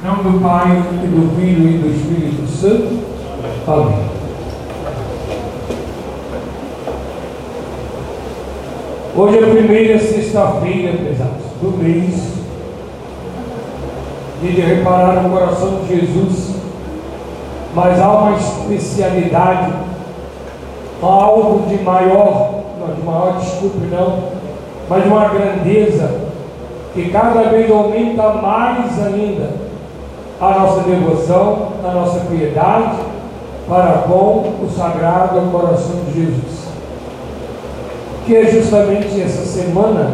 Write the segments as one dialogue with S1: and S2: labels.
S1: Em nome do Pai, e do Filho e do Espírito Santo. Amém. Hoje é a primeira sexta-feira, pesados, do mês. de reparar no coração de Jesus, mas há uma especialidade, algo de maior, não de maior, desculpe não, mas de uma grandeza que cada vez aumenta mais ainda a nossa devoção, a nossa piedade para com o Sagrado Coração de Jesus. Que é justamente essa semana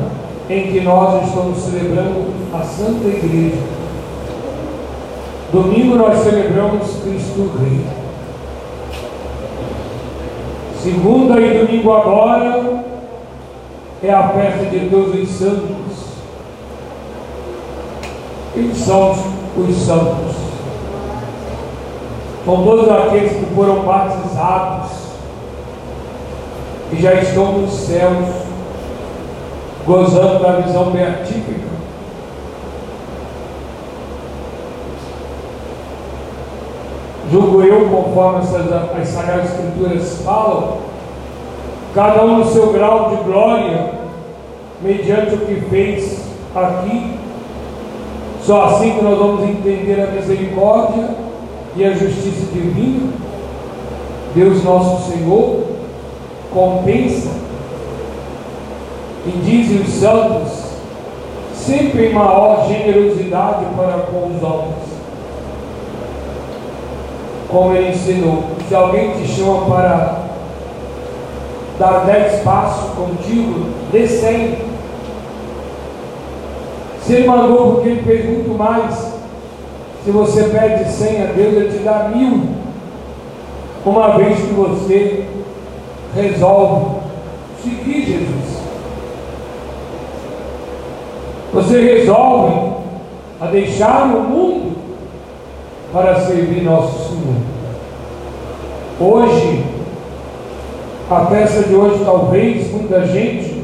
S1: em que nós estamos celebrando a Santa Igreja. Domingo nós celebramos Cristo Rei. Segunda e domingo agora é a festa de todos os santos. Quem são os os santos. São todos aqueles que foram batizados e já estão nos céus, gozando da visão beatífica. Julgo eu, conforme essas, as Sagradas Escrituras falam, cada um no seu grau de glória, mediante o que fez aqui só assim que nós vamos entender a misericórdia e a justiça divina. Deus nosso Senhor compensa e dizem os santos sempre em maior generosidade para com os homens. Como ele ensinou, se alguém te chama para dar dez passos contigo, dê cem. Se ele mandou porque ele fez muito mais, se você pede cem a Deus, ele te dá mil. Uma vez que você resolve seguir Jesus. Você resolve a deixar o mundo para servir nosso Senhor. Hoje, a festa de hoje, talvez muita gente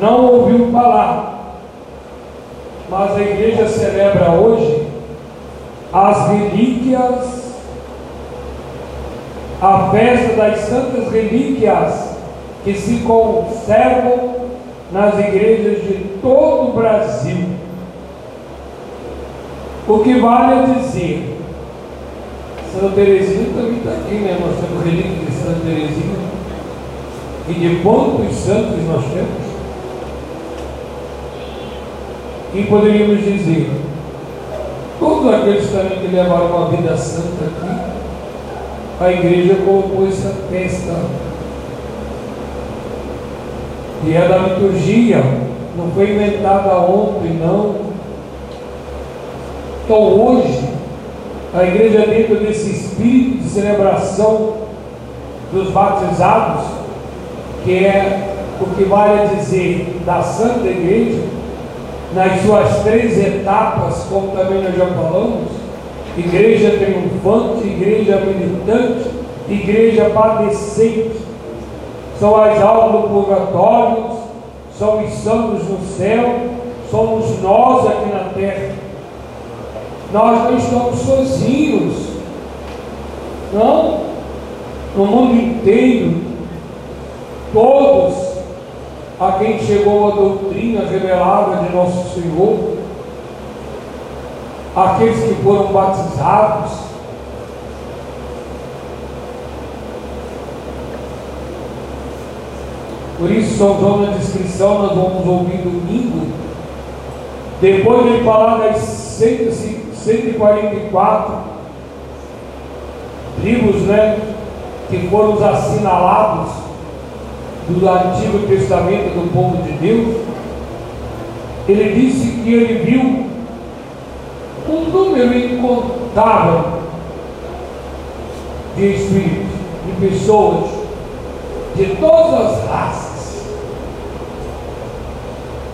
S1: não ouviu falar mas a igreja celebra hoje as relíquias, a festa das santas relíquias que se conservam nas igrejas de todo o Brasil. O que vale dizer, Santa Teresinha também está aqui, né? Nós temos relíquias de Santa Teresinha. E de quantos santos nós temos? E poderíamos dizer, todos aqueles também que levaram uma vida santa aqui, a igreja colocou essa festa. E é da liturgia, não foi inventada ontem, não. Então hoje, a igreja dentro desse espírito de celebração dos batizados, que é o que vale dizer da Santa Igreja, nas suas três etapas, como também nós já falamos, igreja triunfante, igreja militante, igreja padecente, são as almas do purgatório, são os santos no céu, somos nós aqui na terra. Nós não estamos sozinhos, não, no mundo inteiro, todos a quem chegou a doutrina revelada de nosso Senhor, aqueles que foram batizados, Por isso, São João na descrição, nós vamos ouvir domingo, depois de falar das 144 tribos né, que foram assinalados do Antigo Testamento do povo de Deus, ele disse que ele viu um número incontável de espíritos, de pessoas, de todas as raças,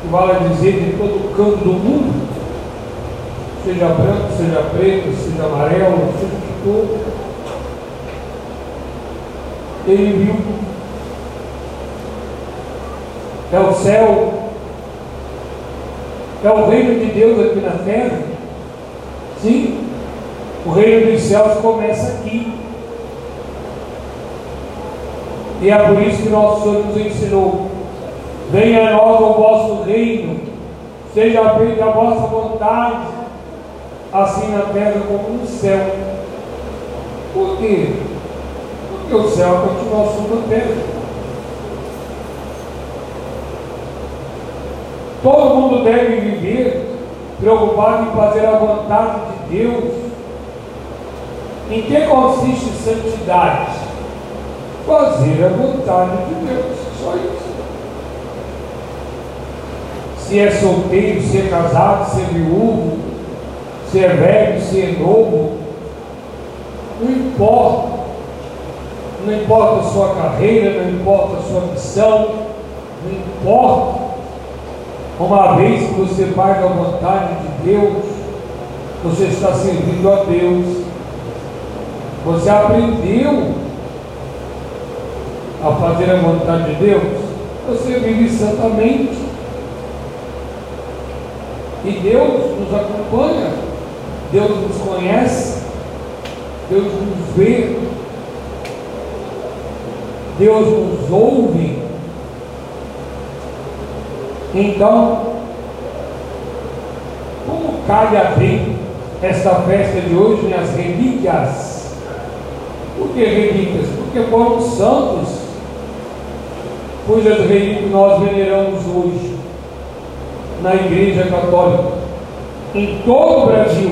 S1: que vale dizer de todo canto do mundo, seja branco, seja preto, seja amarelo, seja que for, ele viu é o céu, é o reino de Deus aqui na terra, Sim, o reino dos céus começa aqui. E é por isso que nosso Senhor nos ensinou: venha a nós o vosso reino, seja feita a vossa vontade, assim na terra como no céu. Por quê? Porque o céu continua sobre a terra. Todo mundo deve viver preocupado em fazer a vontade de Deus. Em que consiste santidade? Fazer a vontade de Deus, só isso. Se é solteiro, se é casado, se é viúvo, se é velho, se é novo, não importa. Não importa a sua carreira, não importa a sua missão, não importa. Uma vez que você faz a vontade de Deus, você está servindo a Deus. Você aprendeu a fazer a vontade de Deus, você vive santamente. E Deus nos acompanha, Deus nos conhece, Deus nos vê, Deus nos ouve. Então, como cabe abrir esta festa de hoje nas relíquias? Por que relíquias? Porque foram santos, cujas relíquias nós veneramos hoje na Igreja Católica, em todo o Brasil.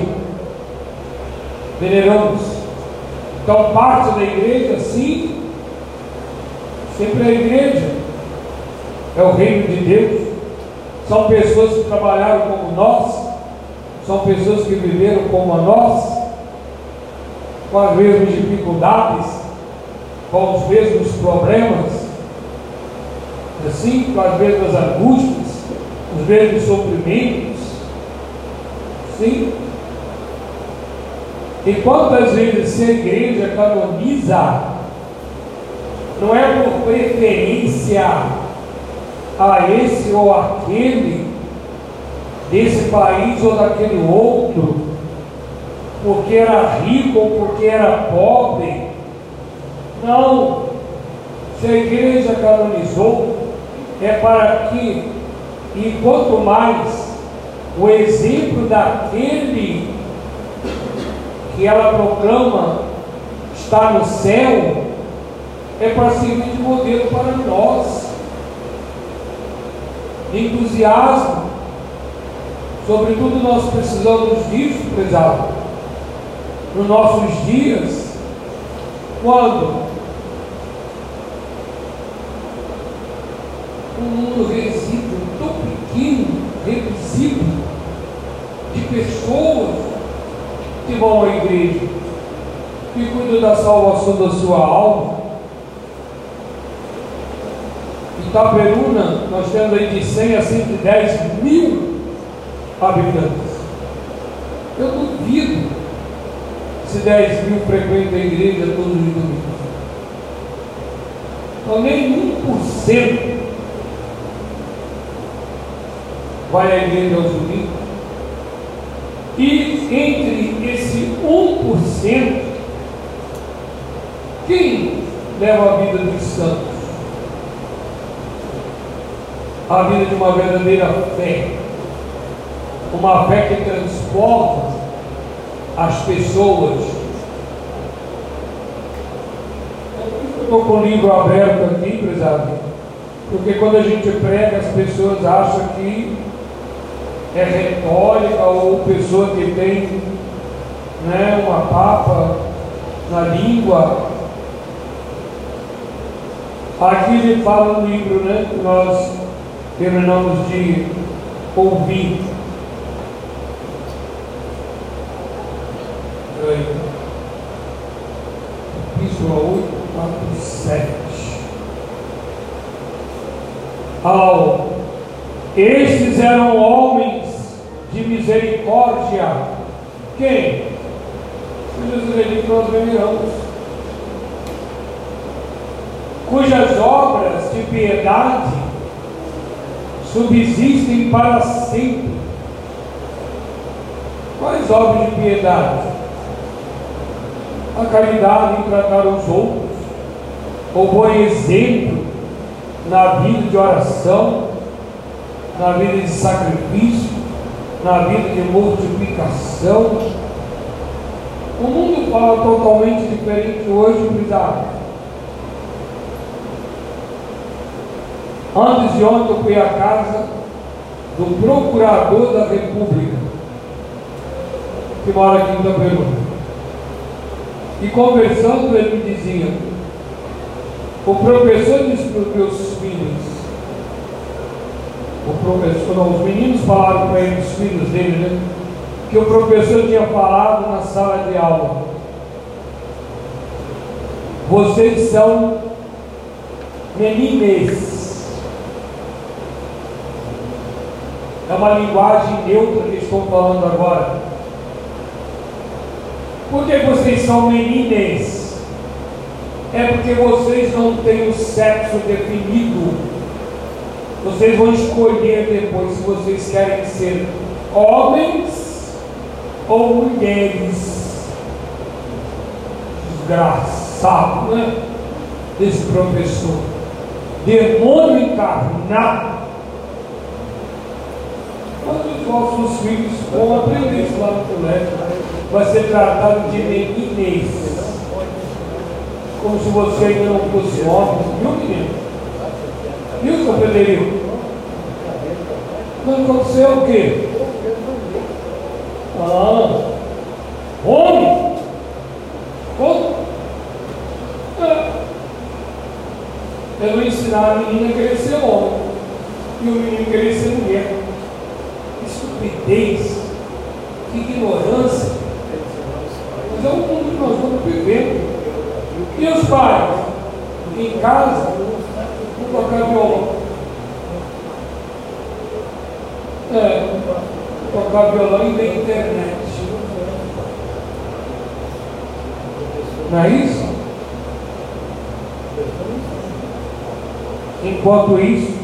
S1: Veneramos. Então, parte da igreja, sim, sempre a igreja é o reino de Deus. São pessoas que trabalharam como nós, são pessoas que viveram como nós, com as mesmas dificuldades, com os mesmos problemas, assim, com as mesmas angústias, os mesmos sofrimentos. Sim. E quantas vezes se a igreja canoniza, não é por preferência a esse ou aquele, desse país ou daquele outro, porque era rico ou porque era pobre. Não. Se a igreja canonizou, é para que, e quanto mais o exemplo daquele que ela proclama está no céu, é para servir de modelo para nós entusiasmo. Sobretudo nós precisamos disso, prezado, nos nossos dias, quando um mundo resíduo tão pequeno, reduzido, de pessoas que vão à igreja, que cuidam da salvação da sua alma, Itaperuna, nós temos aí de 100 a 110 mil habitantes. Eu duvido se 10 mil frequentam a igreja todos os domingos. Então, nem 1% vai à igreja aos domingos. E entre esse 1%, quem leva a vida dos santos? A vida de uma verdadeira fé, uma fé que transforma as pessoas. Eu estou com o livro aberto aqui, prezado, porque quando a gente prega, as pessoas acham que é retórica ou pessoa que tem né, uma papa na língua. Aqui ele fala no livro, né? Que nós terminamos de ouvir. Epístola 8, 4 e 7. Ao estes eram homens de misericórdia. Quem? Cujas relíquias nós veneramos. Cujas obras de piedade subsistem para sempre. Quais obras de piedade? A caridade em tratar os outros, o bom exemplo na vida de oração, na vida de sacrifício, na vida de multiplicação. O mundo fala totalmente diferente hoje, cuidado. Antes de ontem eu fui à casa do procurador da República, que mora aqui em Itaperu. E conversando, ele me dizia: o professor disse para os meus filhos, o professor, não, os meninos falaram para ele, os filhos dele, né? Que o professor tinha falado na sala de aula. Vocês são menines. É uma linguagem neutra que estou falando agora. Por que vocês são menines? É porque vocês não têm o sexo definido. Vocês vão escolher depois se vocês querem ser homens ou mulheres. Desgraçado, né? Desse professor. Demônio encarnado. Quando os vossos filhos vão aprender isso lá no colégio, vai ser tratado de meninês. Como se você ainda não fosse homem, viu, menino? Viu, seu Frederico? Mas aconteceu o quê? Ah, homem? Como? É. Eu vou ensinar a menina a querer ser homem e o menino querer ser mulher. Estupidez, que ignorância. Mas é o mundo que nós estamos vivendo. E os pais? Em casa, tocar violão. É, tocar violão e ver internet. Não é isso? Enquanto isso,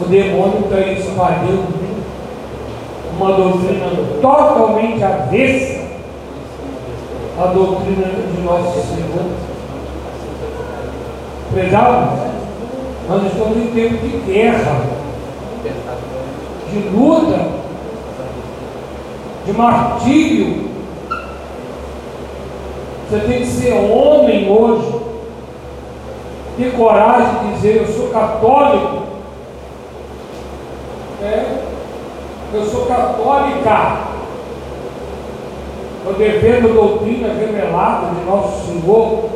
S1: o demônio está espalhando uma doutrina totalmente avessa à doutrina de nosso Senhor. Prezado, nós estamos em tempo de guerra, de luta, de martírio. Você tem que ser homem hoje, ter coragem de dizer: Eu sou católico. É, eu sou católica. Eu defendo a doutrina revelada de Nosso Senhor.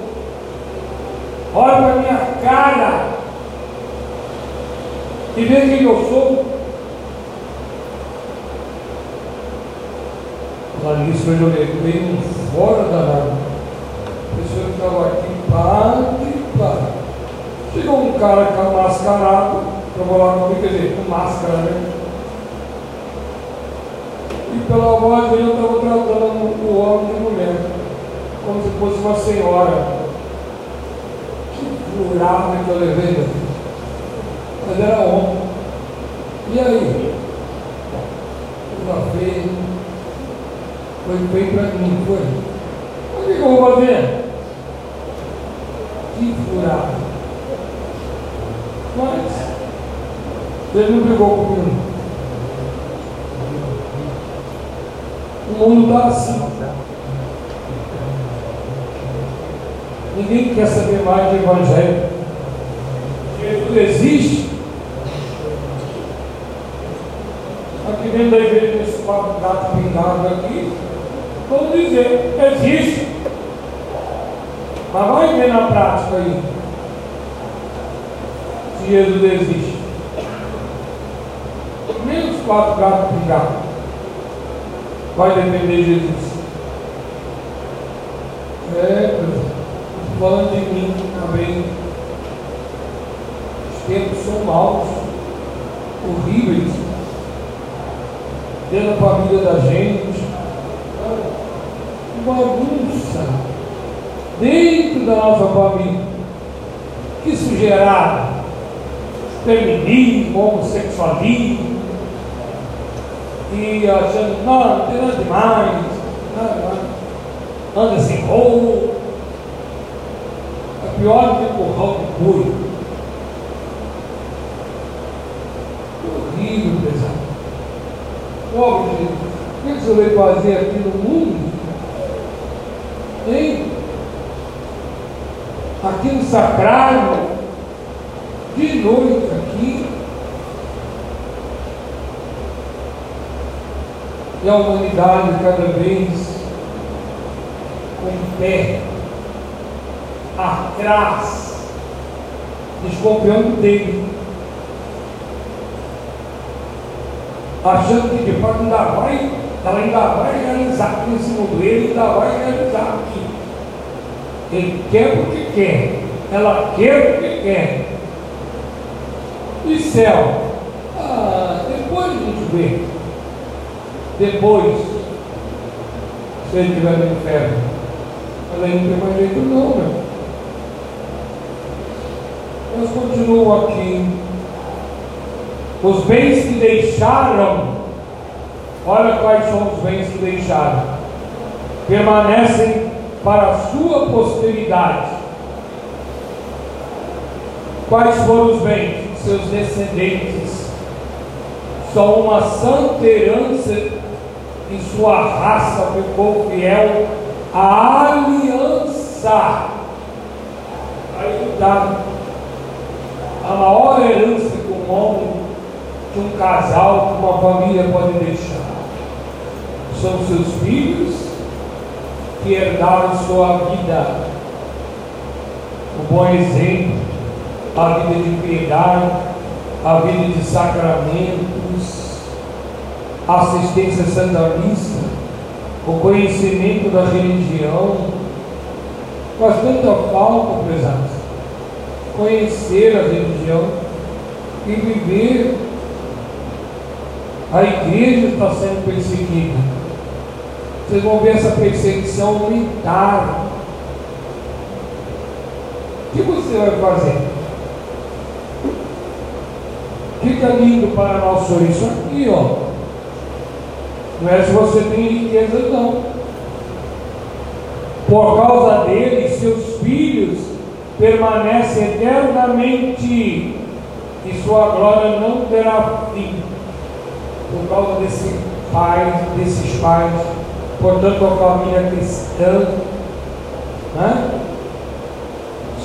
S1: Olha para minha cara e ver quem eu sou. Clarice foi levei um fora danado. A pessoa que estava aqui, padre, padre. Chegou um cara mascarado, lá comigo, quer dizer, com máscara, né? E pela voz dele eu estava tratando o homem de mulher, como se fosse uma senhora. Que furada que eu levei, mas era homem. E aí? Coisa feia. Foi feio para mim, foi. O que, eu vou fazer? Que furado. Mas, ele não brigou comigo. Mundo está assim. Ninguém quer saber mais de evangelho. Jesus existe aqui dentro da igreja, nesse quatro gatos pingados aqui, vamos dizer, existe. Mas vai ver na prática aí. Se Jesus existe. Nem os quatro gatos pingados. Vai depender de Jesus. É, falando de mim também. Os tempos são maus, horríveis dentro da família da gente. Bagunça dentro da nossa família. Que isso feminismo, homossexualismo. E achando, não, não tem nada demais, não, anda sem roubo. É pior do que empurrar o boi. Horrível, pesado. Pobre o que você veio fazer aqui no mundo? Hein? Aqui no sacrário, de noite aqui, e a humanidade cada vez com o pé atrás, desconfiando dele, achando que de fato ainda vai, ela ainda vai realizar aqui em cima dele, ainda vai realizar aqui. Ele quer porque quer, ela quer porque quer. E céu? Ah, depois a gente vê. Depois, se ele estiver no inferno, mas aí não tem mais jeito não, meu. Mas continuam aqui. Os bens que deixaram, olha quais são os bens que deixaram. Permanecem para a sua posteridade. Quais foram os bens? Seus descendentes. Só uma santa herança e sua raça ficou fiel à aliança. Aí está a maior herança que um homem, que um casal, que uma família pode deixar. São seus filhos que herdaram sua vida. O bom exemplo, a vida de piedade, a vida de sacramentos, assistência santa missa, o conhecimento da religião, faz tanta falta, prezados, conhecer a religião e viver. A igreja está sendo perseguida. Vocês vão ver essa perseguição aumentar. O que você vai fazer? Fica lindo para nós isso aqui, ó. Não é se você tem riqueza, não. Por causa dele, seus filhos permanecem eternamente e sua glória não terá fim. Por causa desse pai, desses pais, portanto, a família cristã, né?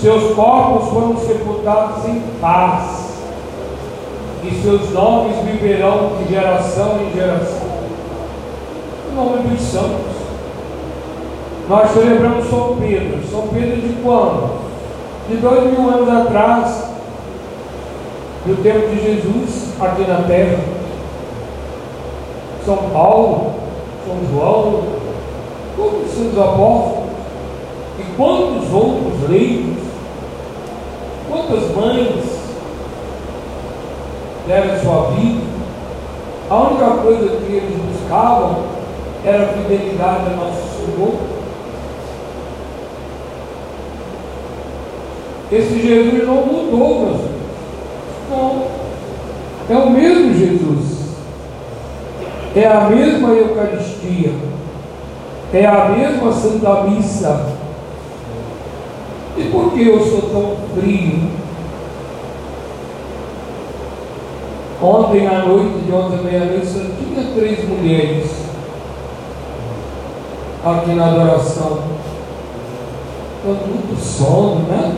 S1: seus corpos foram sepultados em paz, e seus nomes viverão de geração em geração nome dos santos. Nós celebramos São Pedro. São Pedro de quando? De dois mil anos atrás, do tempo de Jesus aqui na terra. São Paulo, São João, todos os santos apóstolos, e quantos outros leigos, quantas mães deram sua vida. A única coisa que eles buscavam era a fidelidade a nosso Senhor. Esse Jesus não mudou, meus. Não. É o mesmo Jesus. É a mesma Eucaristia. É a mesma Santa Missa. E por que eu sou tão frio? Ontem à noite, de ontem à meia-noite, tinha três mulheres aqui na adoração. Estou muito sono, né?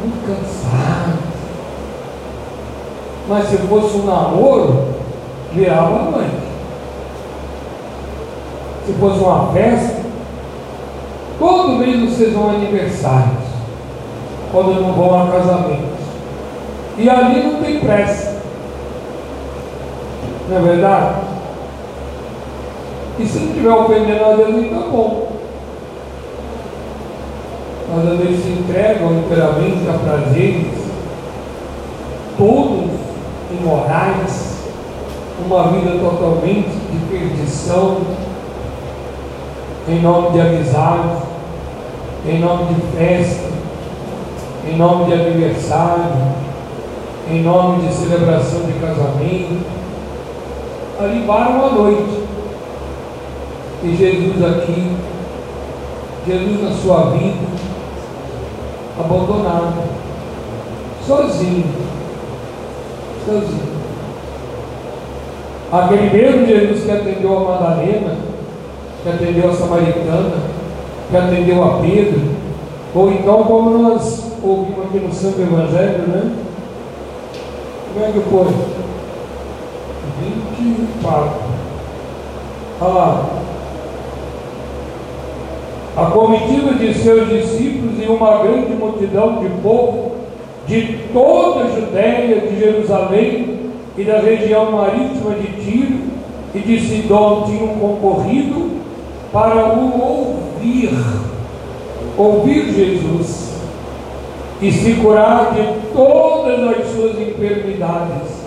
S1: Muito cansado. Mas se fosse um namoro, virava a. Se fosse uma festa, todo mês vocês vão aniversários, quando não vão a casamentos. E ali não tem pressa. Não é verdade? E se não estiver ofendendo a Deus, então tá bom. Mas às vezes se entregam inteiramente a prazeres, todos imorais, uma vida totalmente de perdição, em nome de amizade, em nome de festa, em nome de aniversário, em nome de celebração de casamento ali varam a noite. E Jesus aqui, Jesus na sua vida, abandonado, sozinho, sozinho. Aquele mesmo Jesus que atendeu a Madalena, que atendeu a Samaritana, que atendeu a Pedro, ou então como nós ouvimos aqui no Santo Evangelho, né? Como é que foi? 24. Olha lá. A comitiva de seus discípulos e uma grande multidão de povo de toda a Judéia, de Jerusalém e da região marítima de Tiro e de Sidom tinham concorrido para o ouvir, ouvir Jesus e se curar de todas as suas enfermidades.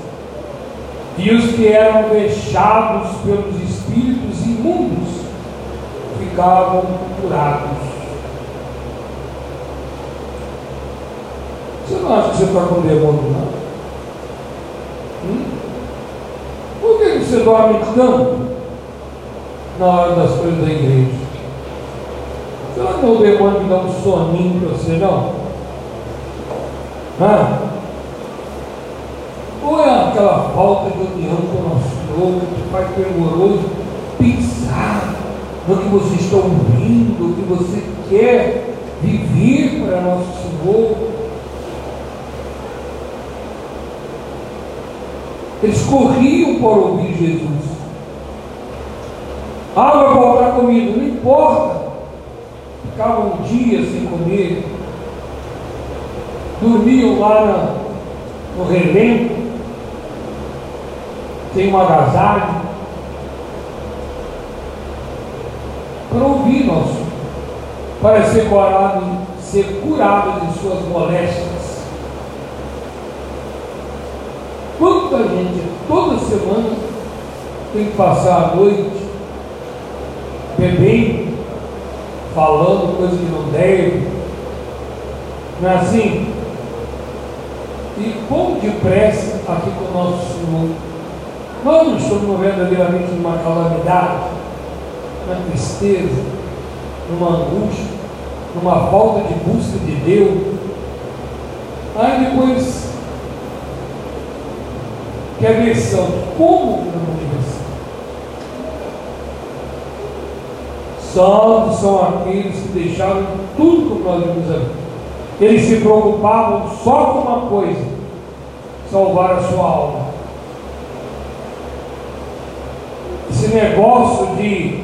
S1: E os que eram fechados pelos espíritos imundos ficavam curados. Você não acha que você está com demônio, não? Hum? Por que você dorme tanto na hora das coisas da igreja? Será que o demônio dá um soninho para você, não? Ou é aquela falta de união com o nosso que faz primoroso pensar no que você está ouvindo, o que você quer viver para nosso Senhor. Eles corriam para ouvir Jesus. Ah, vai voltar comida, não importa. Ficavam um dia sem comer, dormiam lá no relento, sem um agasalho, para ouvir nosso, para ser curado, ser curado de suas moléstias. Quanta gente toda semana tem que passar a noite bebendo, falando coisas que não deve. Não é assim? E como depressa aqui com o nosso Senhor. Nós não estamos verdadeiramente numa calamidade, numa tristeza, numa angústia, numa falta de busca de Deus. Aí depois, que a versão, como na motivação? Santos são aqueles que deixaram tudo como nós vimos aqui. Eles se preocupavam só com uma coisa: salvar a sua alma. Esse negócio de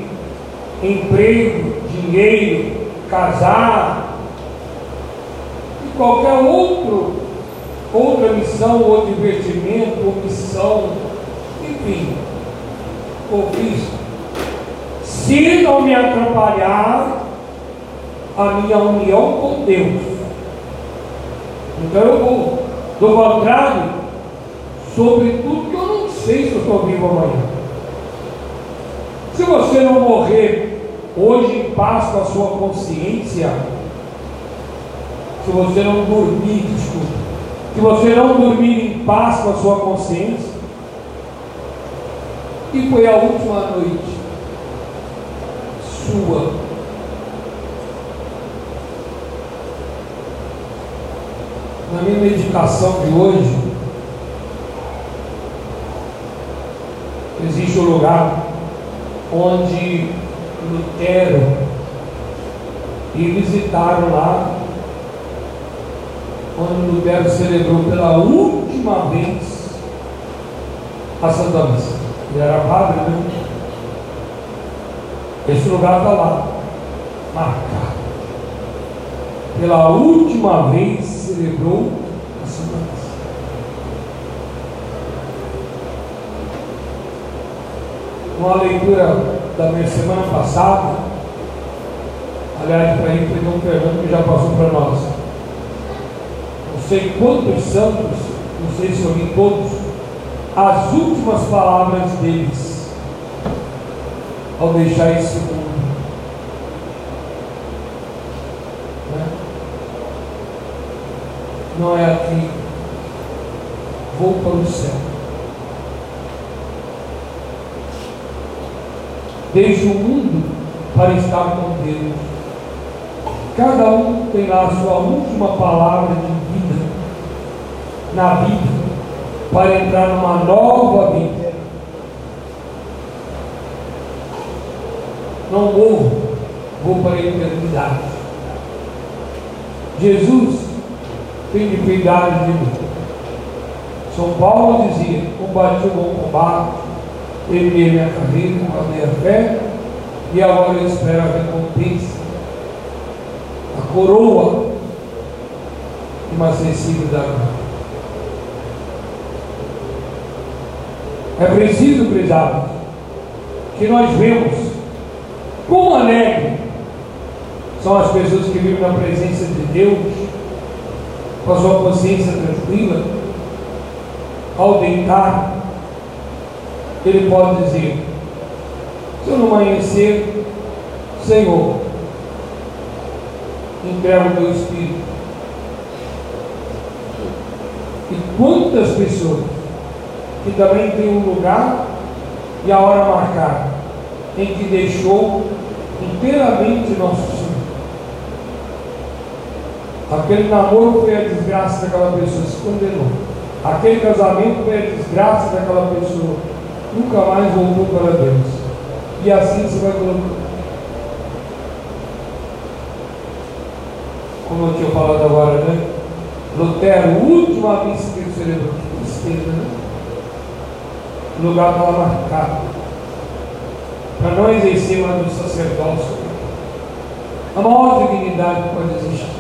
S1: emprego, dinheiro, casar, e qualquer outro, outra missão ou divertimento, ou missão, enfim, ou Cristo. Se não me atrapalhar a minha união com Deus, então eu vou. Do contrário, sobre tudo que eu não sei se eu estou vivo amanhã. Se você não morrer hoje em paz com a sua consciência, se você não dormir, desculpa, se você não dormir em paz com a sua consciência, e foi a última noite. Sua. Na minha meditação de hoje, existe um lugar onde Lutero e visitaram lá, onde Lutero celebrou pela última vez a Santa Missa. Ele era padre, né? Esse lugar está lá, marcado. Pela última vez celebrou a Santa Missa. Uma leitura da minha semana passada, aliás, para ir perdão, perdão que já passou para nós. Não sei quantos santos, não sei se eu li todos, as últimas palavras deles ao deixar esse mundo. não é aqui. Vou para o céu. Deixa o mundo para estar com Deus. Cada um tem a sua última palavra de vida na vida para entrar numa nova vida. Não morro, vou para a eternidade. Jesus tem de piedade de mim. São Paulo dizia: combati o bom combate, carreira, a minha fé, e agora eu espero a recompensa, a coroa inacessível da glória. É preciso, prezados, que nós vemos como alegre são as pessoas que vivem na presença de Deus, com a sua consciência tranquila, ao deitar, ele pode dizer: se eu não amanhecer, Senhor, entrega o teu espírito. E quantas pessoas que também tem um lugar e a hora marcada, em que deixou inteiramente nosso Senhor. Aquele namoro foi a desgraça daquela pessoa, se condenou. Aquele casamento foi a desgraça daquela pessoa, nunca mais voltou para Deus. E assim você vai colocando. Como eu tinha falado agora, né? Lutero, última missa que ele celebrou, que tristeza, né? O lugar estava marcado. Para não exercer mais do sacerdócio. A maior dignidade que pode existir.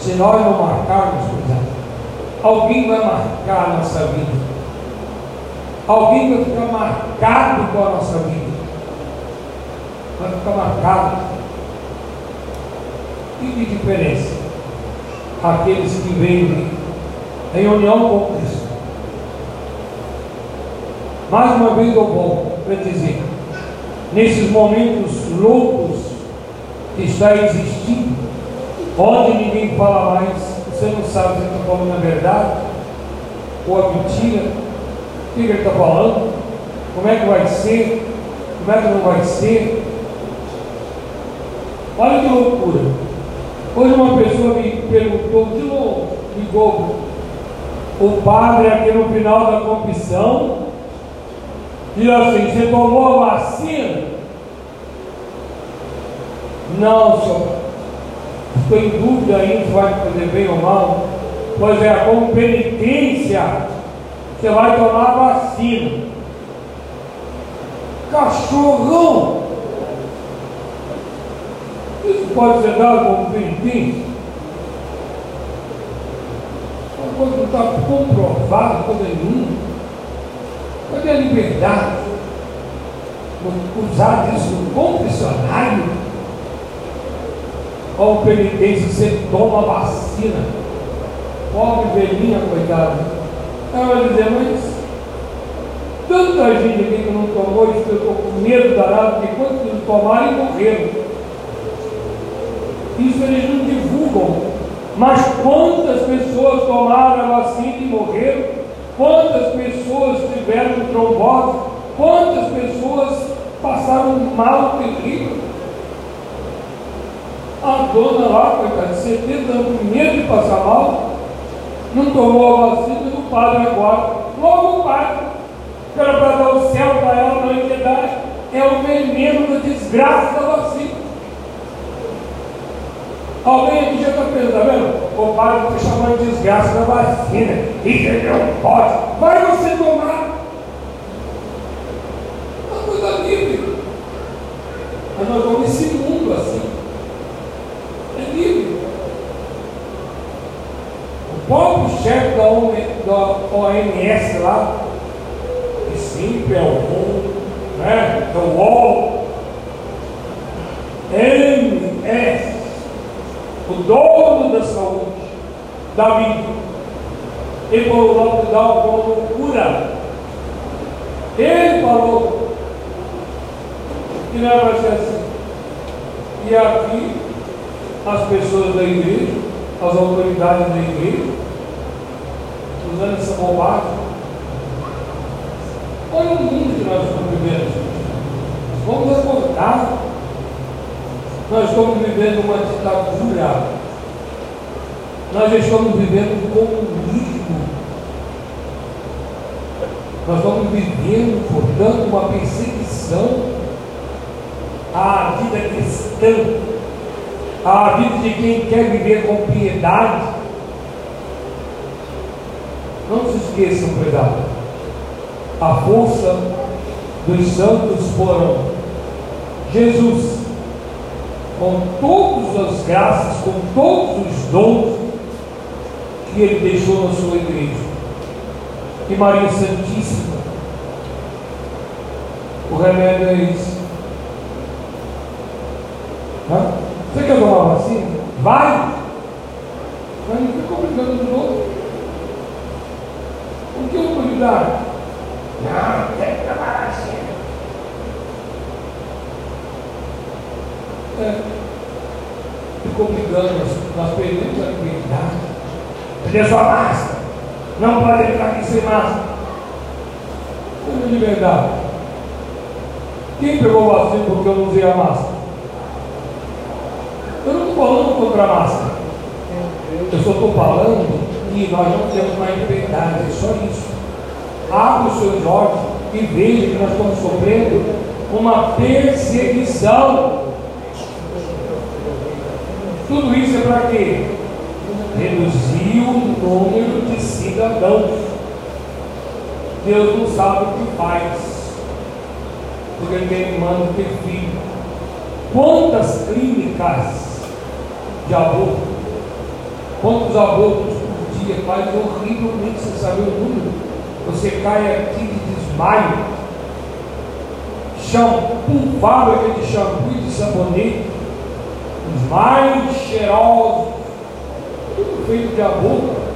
S1: Se nós não marcarmos, cuidado, alguém vai marcar a nossa vida. Alguém vai ficar marcado com a nossa vida. Vai ficar marcado. E que diferença? Aqueles que vêm em união com Cristo. Mais uma vez eu volto para dizer, nesses momentos loucos que está existindo, onde ninguém fala mais, você não sabe se está falando a verdade ou a mentira, o que ele está falando, como é que vai ser, como é que não vai ser. Olha que loucura. Hoje uma pessoa me perguntou, de novo, ligou, o padre aqui no final da confissão, diz assim, você tomou a vacina? Não, senhor estou em dúvida ainda se vai fazer bem ou mal, pois é, como penitência, você vai tomar vacina. Cachorrão! Isso pode ser dado como penitência? Uma coisa não está comprovada, coisa nenhuma. Cadê a liberdade? Usar isso no confessionário? Qual penitência você toma vacina? Pobre velhinha, coitada. Ela vai dizer, mas tanta gente aqui que não tomou, isso eu estou com medo danado, porque quantos tomaram e morreram. Isso eles não divulgam. Mas quantas pessoas tomaram a vacina e morreram? Quantas pessoas tiveram trombose? Quantas pessoas passaram mal terrível? A dona lá, coitada, de 70 anos, com medo de passar mal, não tomou a vacina do padre agora. Logo o padre, que era para dar o céu para ela na entidade, é o veneno da desgraça da vacina. Alguém aqui já está pensando, tá vendo? O padre está chamando de desgraça da vacina. Isso ele não pode. Vai você tomar. Uma coisa livre. Mas nós vamos nesse mundo assim. Próprio chefe da, OMS lá, que sempre é o bom, né? The UOL, MS, o dono da saúde, da vida, ele falou o lockdown como loucura. Ele falou que não era ser assim. E aqui, as pessoas da igreja, as autoridades da igreja, usando essa bobagem. Olha o mundo que nós estamos vivendo. Vamos acordar. Nós estamos vivendo uma ditadura. Nós estamos vivendo um comunismo. Nós estamos vivendo, portanto, uma perseguição à vida cristã, à vida de quem quer viver com piedade. Não se esqueçam, cuidado. A força dos santos foram Jesus, com todas as graças, com todos os dons que ele deixou na sua igreja. E Maria Santíssima, o remédio é isso. Hã? Você quer tomar vacina? Vai! Mas não fica obrigando de novo. O que eu vou lhe dar? Não, tem que tomar vacina. É. Ficou brigando, nós, perdemos a liberdade. Cadê sua máscara? Não pode entrar aqui sem máscara. A liberdade? Quem pegou vacina porque eu não usei a máscara? Eu não estou falando contra a máscara. Eu só estou falando que nós não temos mais liberdade, é só isso. Abra os seus olhos e veja que nós estamos sofrendo uma perseguição. Tudo isso é para quê? Reduzir o número de cidadãos. Deus não sabe o que faz, porque Ele manda ter filho. Quantas clínicas de aborto. Quantos abortos por dia faz horrivelmente sem saber o número. Você cai aqui de desmaio. Shampoo, fábrica de shampoo e de sabonete. Os mais cheirosos. Tudo feito de aborto.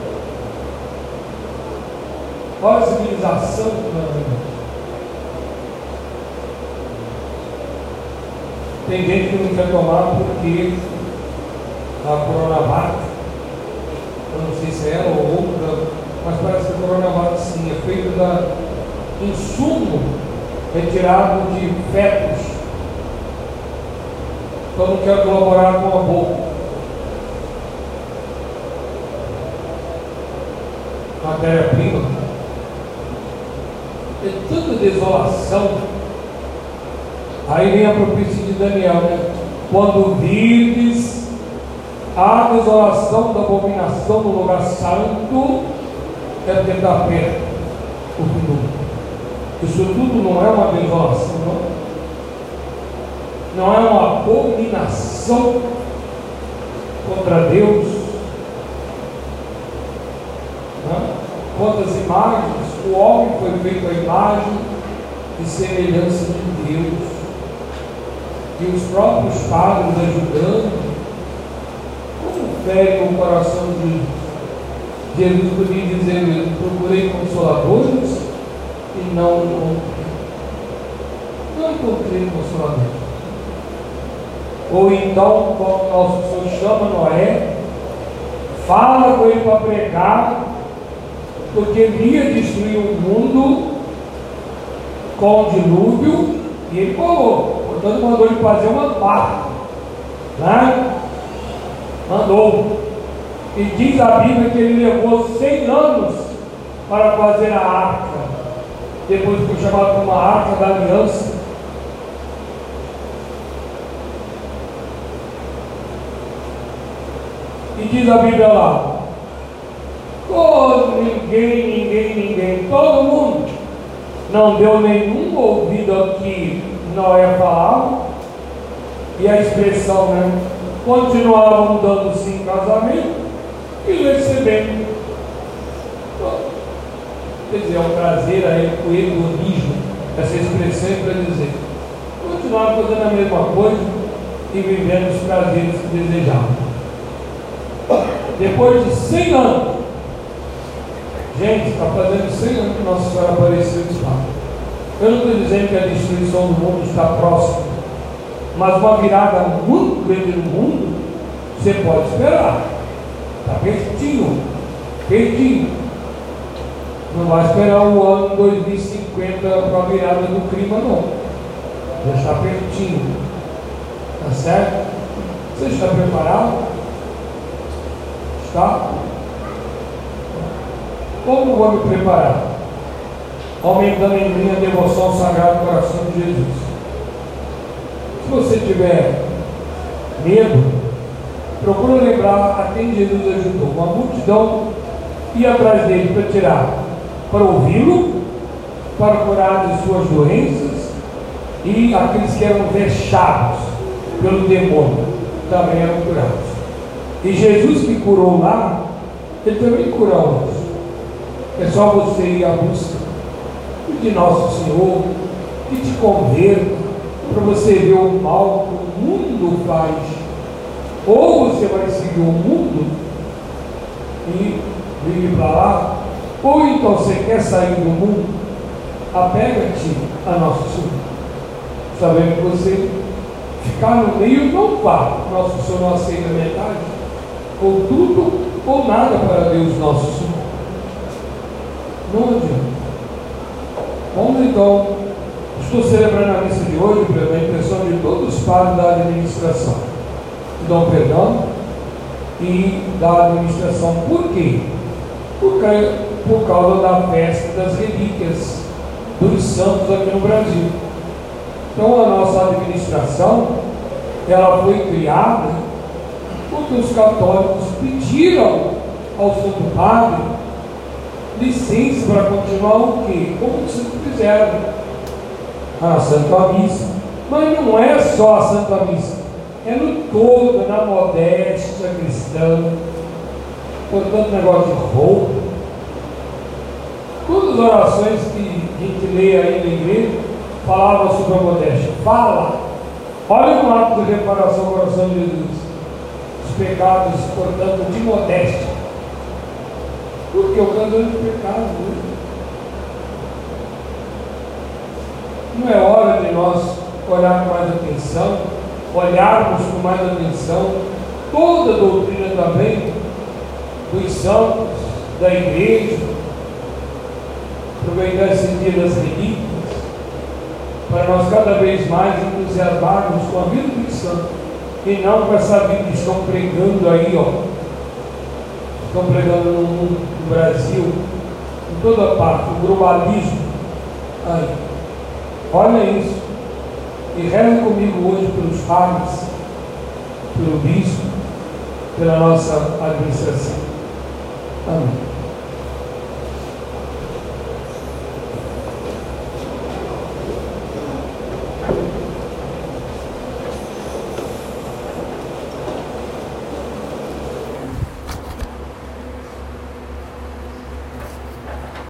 S1: Olha a civilização que Tem gente que não quer tomar porque a Coronavac, eu não sei se é ela ou outra, mas parece que a Coronavac sim, é feita da insumo retirado de fetos. Então não quero colaborar com a boca. Matéria-prima. É tanta desolação. Aí vem a profecia de Daniel, né? Quando vives a desolação da abominação no lugar santo é está perto o fim. Isso tudo não é uma desolação, não. Não é uma abominação contra Deus. Não? Quantas imagens, o homem foi feito a imagem e semelhança de Deus. E os próprios padres ajudando fere o coração de Jesus podia dizer, procurei consoladores e não encontrei. Não encontrei consoladores. Ou então, como nosso Senhor chama Noé, fala com ele para pregar, porque ele ia destruir o mundo com o dilúvio, e ele falou, portanto mandou ele fazer uma barca. Né? Mandou. E diz a Bíblia que ele levou 100 anos para fazer a arca. Depois foi chamado como a arca da aliança. E diz a Bíblia lá: todo, ninguém, ninguém, ninguém, todo mundo não deu nenhum ouvido ao que Noé falava. E a expressão, né? Continuavam dando sim casamento e recebendo. Quer dizer, é um prazer aí o hedonismo, essa expressão para dizer. Continuavam fazendo a mesma coisa e vivendo os prazeres que desejavam. Depois de 100 anos, gente, está fazendo 100 anos que Nossa Senhora apareceu e está. Eu não estou dizendo que a destruição do mundo está próxima mas uma virada muito grande no mundo, você pode esperar. Está pertinho, pertinho. Não vai esperar o ano 2050 para a virada do clima, não. Já está pertinho. Tá certo? Você está preparado? Está? Como vou me preparar? Aumentando em mim a devoção ao Sagrado Coração de Jesus. Se você tiver medo, procura lembrar a quem Jesus ajudou. Uma multidão ia atrás dele para tirar, para ouvi-lo, para curar de suas doenças, e aqueles que eram vexados pelo demônio também eram curados. E Jesus que curou lá, ele também curou outros. É só você ir à busca de Nosso Senhor que te converta para você ver o mal que o mundo faz. Ou você vai seguir o mundo e vive para lá, ou então você quer sair do mundo, apega-te a Nosso Senhor. Sabendo que você ficar no meio não vá. Nosso Senhor não aceita metade, ou tudo ou nada para Deus Nosso Senhor. Não adianta. Vamos então, estou celebrando a missa de hoje pela intenção de todos os padres da administração, que dão perdão e da administração. Por quê? Por, por causa da festa das relíquias dos santos aqui no Brasil. Então a nossa administração, ela foi criada porque os católicos pediram ao Santo Padre licença para continuar o quê? Como sempre fizeram. A Santa Missa. Mas não é só a Santa Missa. É no todo, na modéstia cristã. Portanto, negócio de roupa. Todas as orações que a gente lê aí na igreja falavam sobre a modéstia. Fala. Olha no ato de reparação do coração de Jesus. Os pecados, portanto, de modéstia porque o canto de pecado. Né? Não é hora de nós olhar com mais atenção, olharmos com mais atenção toda a doutrina também dos santos, da igreja, aproveitar esse dia das relíquias, para nós cada vez mais entusiasmarmos com a vida santos, e não com essa vida que estão pregando aí, ó, estão pregando no mundo, no Brasil, em toda parte, o globalismo. Aí. Olha isso. E reza comigo hoje pelos padres, pelo bispo, pela nossa administração. Amém.